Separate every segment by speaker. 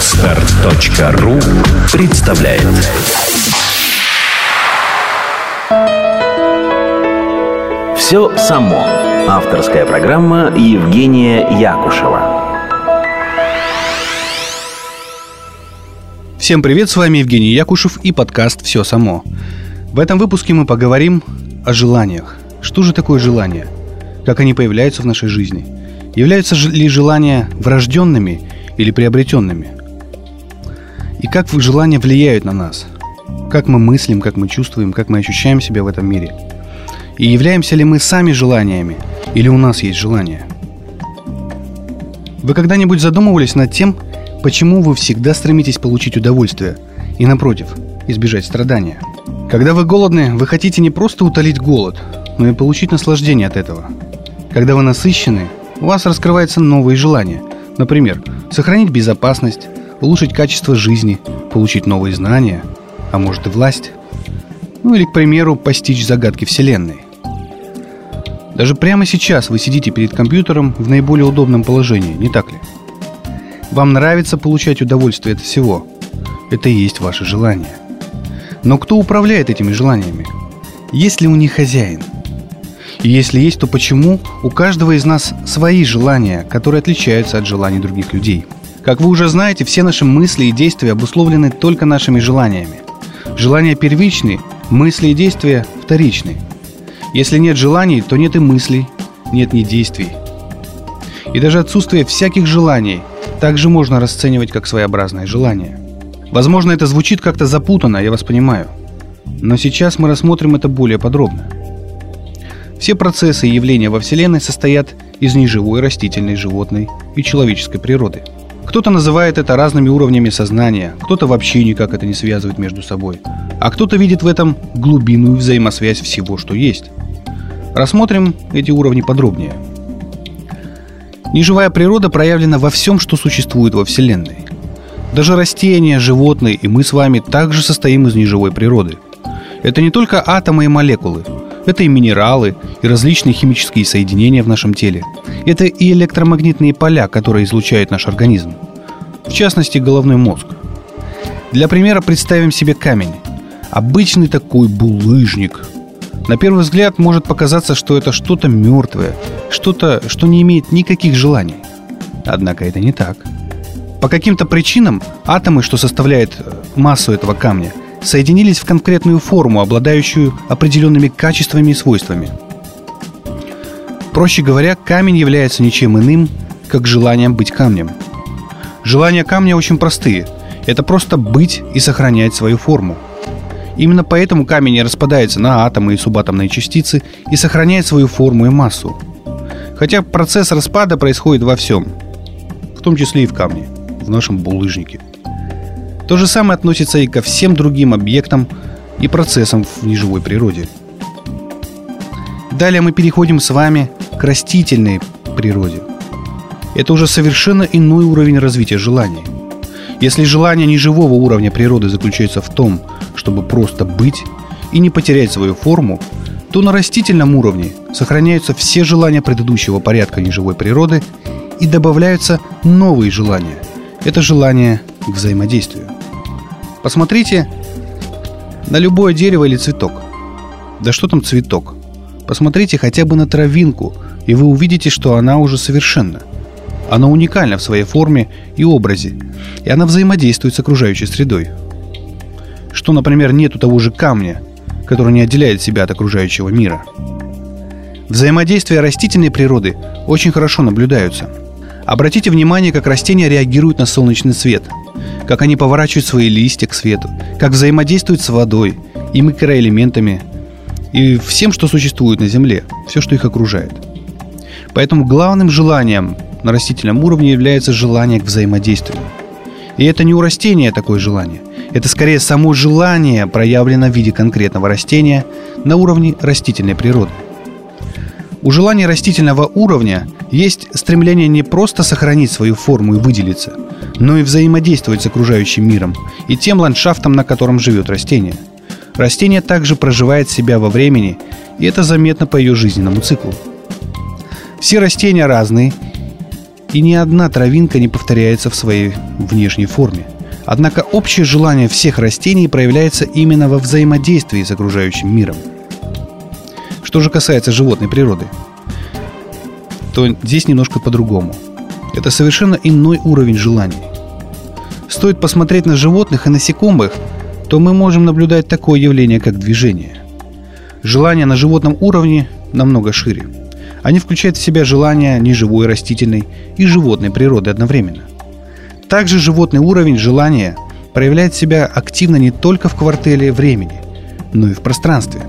Speaker 1: Отстар.ру представляет Все само. Авторская программа Евгения Якушева.
Speaker 2: Всем привет, с вами Евгений Якушев и подкаст «Все само». В этом выпуске мы поговорим о желаниях. Что же такое желание? Как они появляются в нашей жизни? Являются ли желания врожденными или приобретенными? И как желания влияют на нас? Как мы мыслим, как мы чувствуем, как мы ощущаем себя в этом мире? И являемся ли мы сами желаниями, или у нас есть желания? Вы когда-нибудь задумывались над тем, почему вы всегда стремитесь получить удовольствие и, напротив, избежать страдания? Когда вы голодны, вы хотите не просто утолить голод, но и получить наслаждение от этого. Когда вы насыщены, у вас раскрываются новые желания. Например, сохранить безопасность, улучшить качество жизни, получить новые знания, а может и власть. Ну или, к примеру, постичь загадки Вселенной. Даже прямо сейчас вы сидите перед компьютером в наиболее удобном положении, не так ли? Вам нравится получать удовольствие от всего. Это и есть ваше желание. Но кто управляет этими желаниями? Есть ли у них хозяин? И если есть, то почему у каждого из нас свои желания, которые отличаются от желаний других людей? Как вы уже знаете, все наши мысли и действия обусловлены только нашими желаниями. Желания первичны, мысли и действия вторичны. Если нет желаний, то нет и мыслей, нет ни действий. И даже отсутствие всяких желаний также можно расценивать как своеобразное желание. Возможно, это звучит как-то запутанно, я вас понимаю. Но сейчас мы рассмотрим это более подробно – все процессы и явления во Вселенной состоят из неживой, растительной, животной и человеческой природы. Кто-то называет это разными уровнями сознания, кто-то вообще никак это не связывает между собой, а кто-то видит в этом глубинную взаимосвязь всего, что есть. Рассмотрим эти уровни подробнее. Неживая природа проявлена во всем, что существует во Вселенной. Даже растения, животные и мы с вами также состоим из неживой природы. Это не только атомы и молекулы – это и минералы, и различные химические соединения в нашем теле. Это и электромагнитные поля, которые излучает наш организм. В частности, головной мозг. Для примера представим себе камень. Обычный такой булыжник. На первый взгляд может показаться, что это что-то мертвое, что-то, что не имеет никаких желаний. Однако это не так. По каким-то причинам атомы, что составляют массу этого камня, соединились в конкретную форму, обладающую определенными качествами и свойствами. Проще говоря, камень является ничем иным, как желанием быть камнем. Желания камня очень простые. Это просто быть и сохранять свою форму. Именно поэтому камень не распадается на атомы и субатомные частицы и сохраняет свою форму и массу. Хотя процесс распада происходит во всем, в том числе и в камне, в нашем булыжнике – то же самое относится и ко всем другим объектам и процессам в неживой природе. Далее мы переходим с вами к растительной природе. Это уже совершенно иной уровень развития желаний. Если желание неживого уровня природы заключается в том, чтобы просто быть и не потерять свою форму, то на растительном уровне сохраняются все желания предыдущего порядка неживой природы и добавляются новые желания. Это желание к взаимодействию. Посмотрите на любое дерево или цветок. Да что там цветок? Посмотрите хотя бы на травинку, и вы увидите, что она уже совершенна. Она уникальна в своей форме и образе, и она взаимодействует с окружающей средой. Что, например, нет у того же камня, который не отделяет себя от окружающего мира. Взаимодействия растительной природы очень хорошо наблюдаются. Обратите внимание, как растения реагируют на солнечный свет – как они поворачивают свои листья к свету, как взаимодействуют с водой и микроэлементами, и всем, что существует на Земле, все, что их окружает. Поэтому главным желанием на растительном уровне является желание к взаимодействию. И это не у растения такое желание. Это скорее само желание проявлено в виде конкретного растения на уровне растительной природы. У желания растительного уровня есть стремление не просто сохранить свою форму и выделиться, но и взаимодействовать с окружающим миром и тем ландшафтом, на котором живет растение. Растение также проживает себя во времени, и это заметно по ее жизненному циклу. Все растения разные, и ни одна травинка не повторяется в своей внешней форме. Однако общее желание всех растений проявляется именно во взаимодействии с окружающим миром. Что же касается животной природы, то здесь немножко по-другому. Это совершенно иной уровень желаний. Стоит посмотреть на животных и насекомых, то мы можем наблюдать такое явление, как движение. Желание на животном уровне намного шире – они включают в себя желания неживой, растительной и животной природы одновременно. Также животный уровень желания проявляет себя активно не только в квартале времени, но и в пространстве.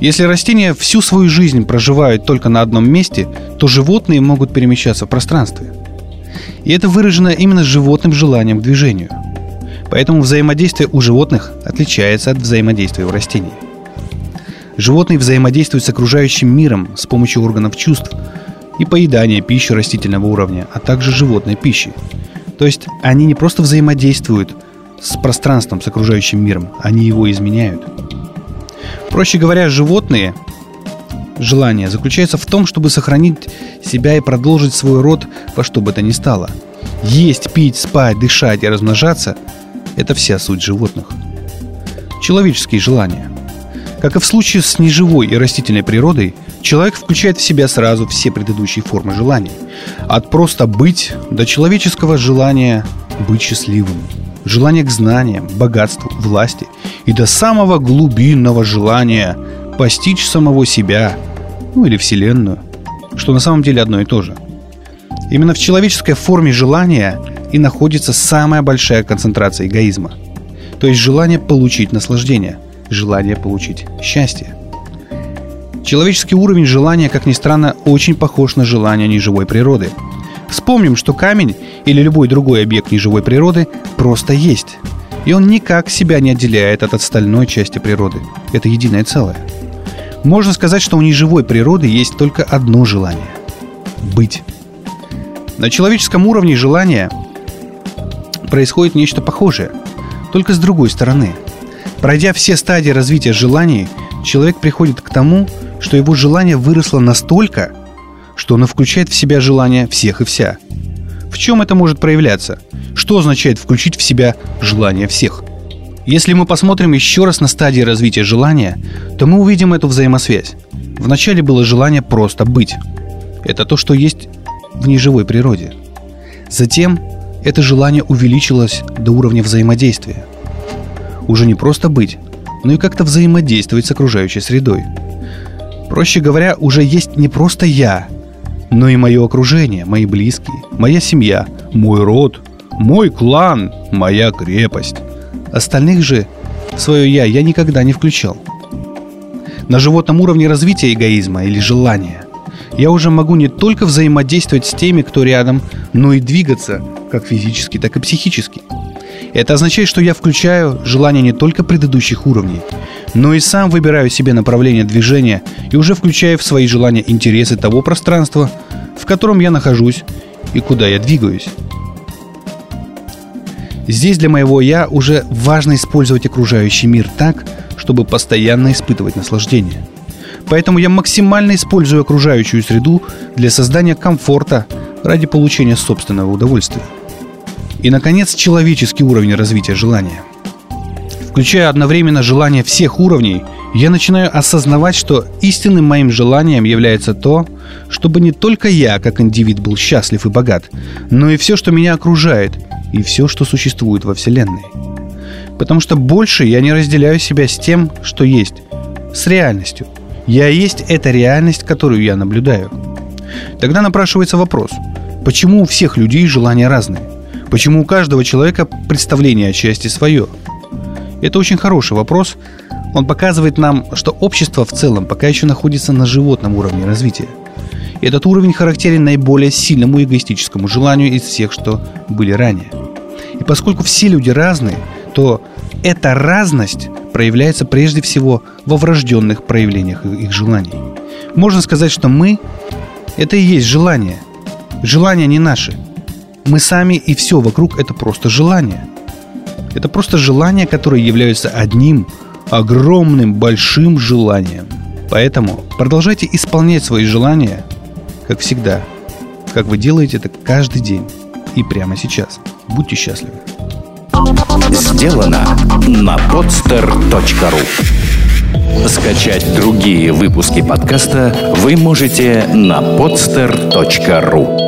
Speaker 2: Если растения всю свою жизнь проживают только на одном месте, то животные могут перемещаться в пространстве. И это выражено именно животным желанием к движению. Поэтому взаимодействие у животных отличается от взаимодействия у растений. Животные взаимодействуют с окружающим миром с помощью органов чувств и поедания пищи растительного уровня, а также животной пищи. То есть они не просто взаимодействуют с пространством, с окружающим миром, они его изменяют. Проще говоря, животные желание заключается в том, чтобы сохранить себя и продолжить свой род во что бы то ни стало. Есть, пить, спать, дышать и размножаться – это вся суть животных. Человеческие желания – как и в случае с неживой и растительной природой, человек включает в себя сразу все предыдущие формы желаний. От просто быть до человеческого желания быть счастливым, желания к знаниям, богатству, власти и до самого глубинного желания постичь самого себя, ну или Вселенную, что на самом деле одно и то же. Именно в человеческой форме желания и находится самая большая концентрация эгоизма, то есть желание получить наслаждение – желание получить счастье. Человеческий уровень желания, как ни странно, очень похож на желание неживой природы. Вспомним, что камень или любой другой объект неживой природы просто есть. И он никак себя не отделяет от остальной части природы. Это единое целое. Можно сказать, что у неживой природы есть только одно желание – быть. На человеческом уровне желания происходит нечто похожее, только с другой стороны – Пройдя все стадии развития желаний, человек приходит к тому, что его желание выросло настолько, что оно включает в себя желание всех и вся. В чем это может проявляться? Что означает включить в себя желание всех? Если мы посмотрим еще раз на стадии развития желания, то мы увидим эту взаимосвязь. Вначале было желание просто быть. Это то, что есть в неживой природе. Затем это желание увеличилось до уровня взаимодействия – уже не просто быть, но и как-то взаимодействовать с окружающей средой. Проще говоря, уже есть не просто я, но и мое окружение, мои близкие, моя семья, мой род, мой клан, моя крепость. Остальных же свое «я» я никогда не включал. На животном уровне развития эгоизма или желания я уже могу не только взаимодействовать с теми, кто рядом, но и двигаться как физически, так и психически – это означает, что я включаю желания не только предыдущих уровней, но и сам выбираю себе направление движения и уже включаю в свои желания интересы того пространства, в котором я нахожусь и куда я двигаюсь. Здесь для моего «я» уже важно использовать окружающий мир так, чтобы постоянно испытывать наслаждение. Поэтому я максимально использую окружающую среду для создания комфорта ради получения собственного удовольствия. И, наконец, человеческий уровень развития желания. Включая одновременно желание всех уровней, я начинаю осознавать, что истинным моим желанием является то, чтобы не только я, как индивид, был счастлив и богат, но и все, что меня окружает, и все, что существует во Вселенной. Потому что больше я не разделяю себя с тем, что есть, с реальностью. Я есть эта реальность, которую я наблюдаю. Тогда напрашивается вопрос, почему у всех людей желания разные? Почему у каждого человека представление о счастье свое? Это очень хороший вопрос. Он показывает нам, что общество в целом пока еще находится на животном уровне развития. И этот уровень характерен наиболее сильному эгоистическому желанию из всех, что были ранее. И поскольку все люди разные, то эта разность проявляется прежде всего во врожденных проявлениях их желаний. Можно сказать, что мы – это и есть желание. Желания не наши – мы сами и все вокруг это просто желание. Это просто желания, которые являются одним огромным большим желанием. Поэтому продолжайте исполнять свои желания, как всегда, как вы делаете это каждый день и прямо сейчас. Будьте счастливы.
Speaker 1: Сделано на podster.ru Скачать другие выпуски подкаста вы можете на podster.ru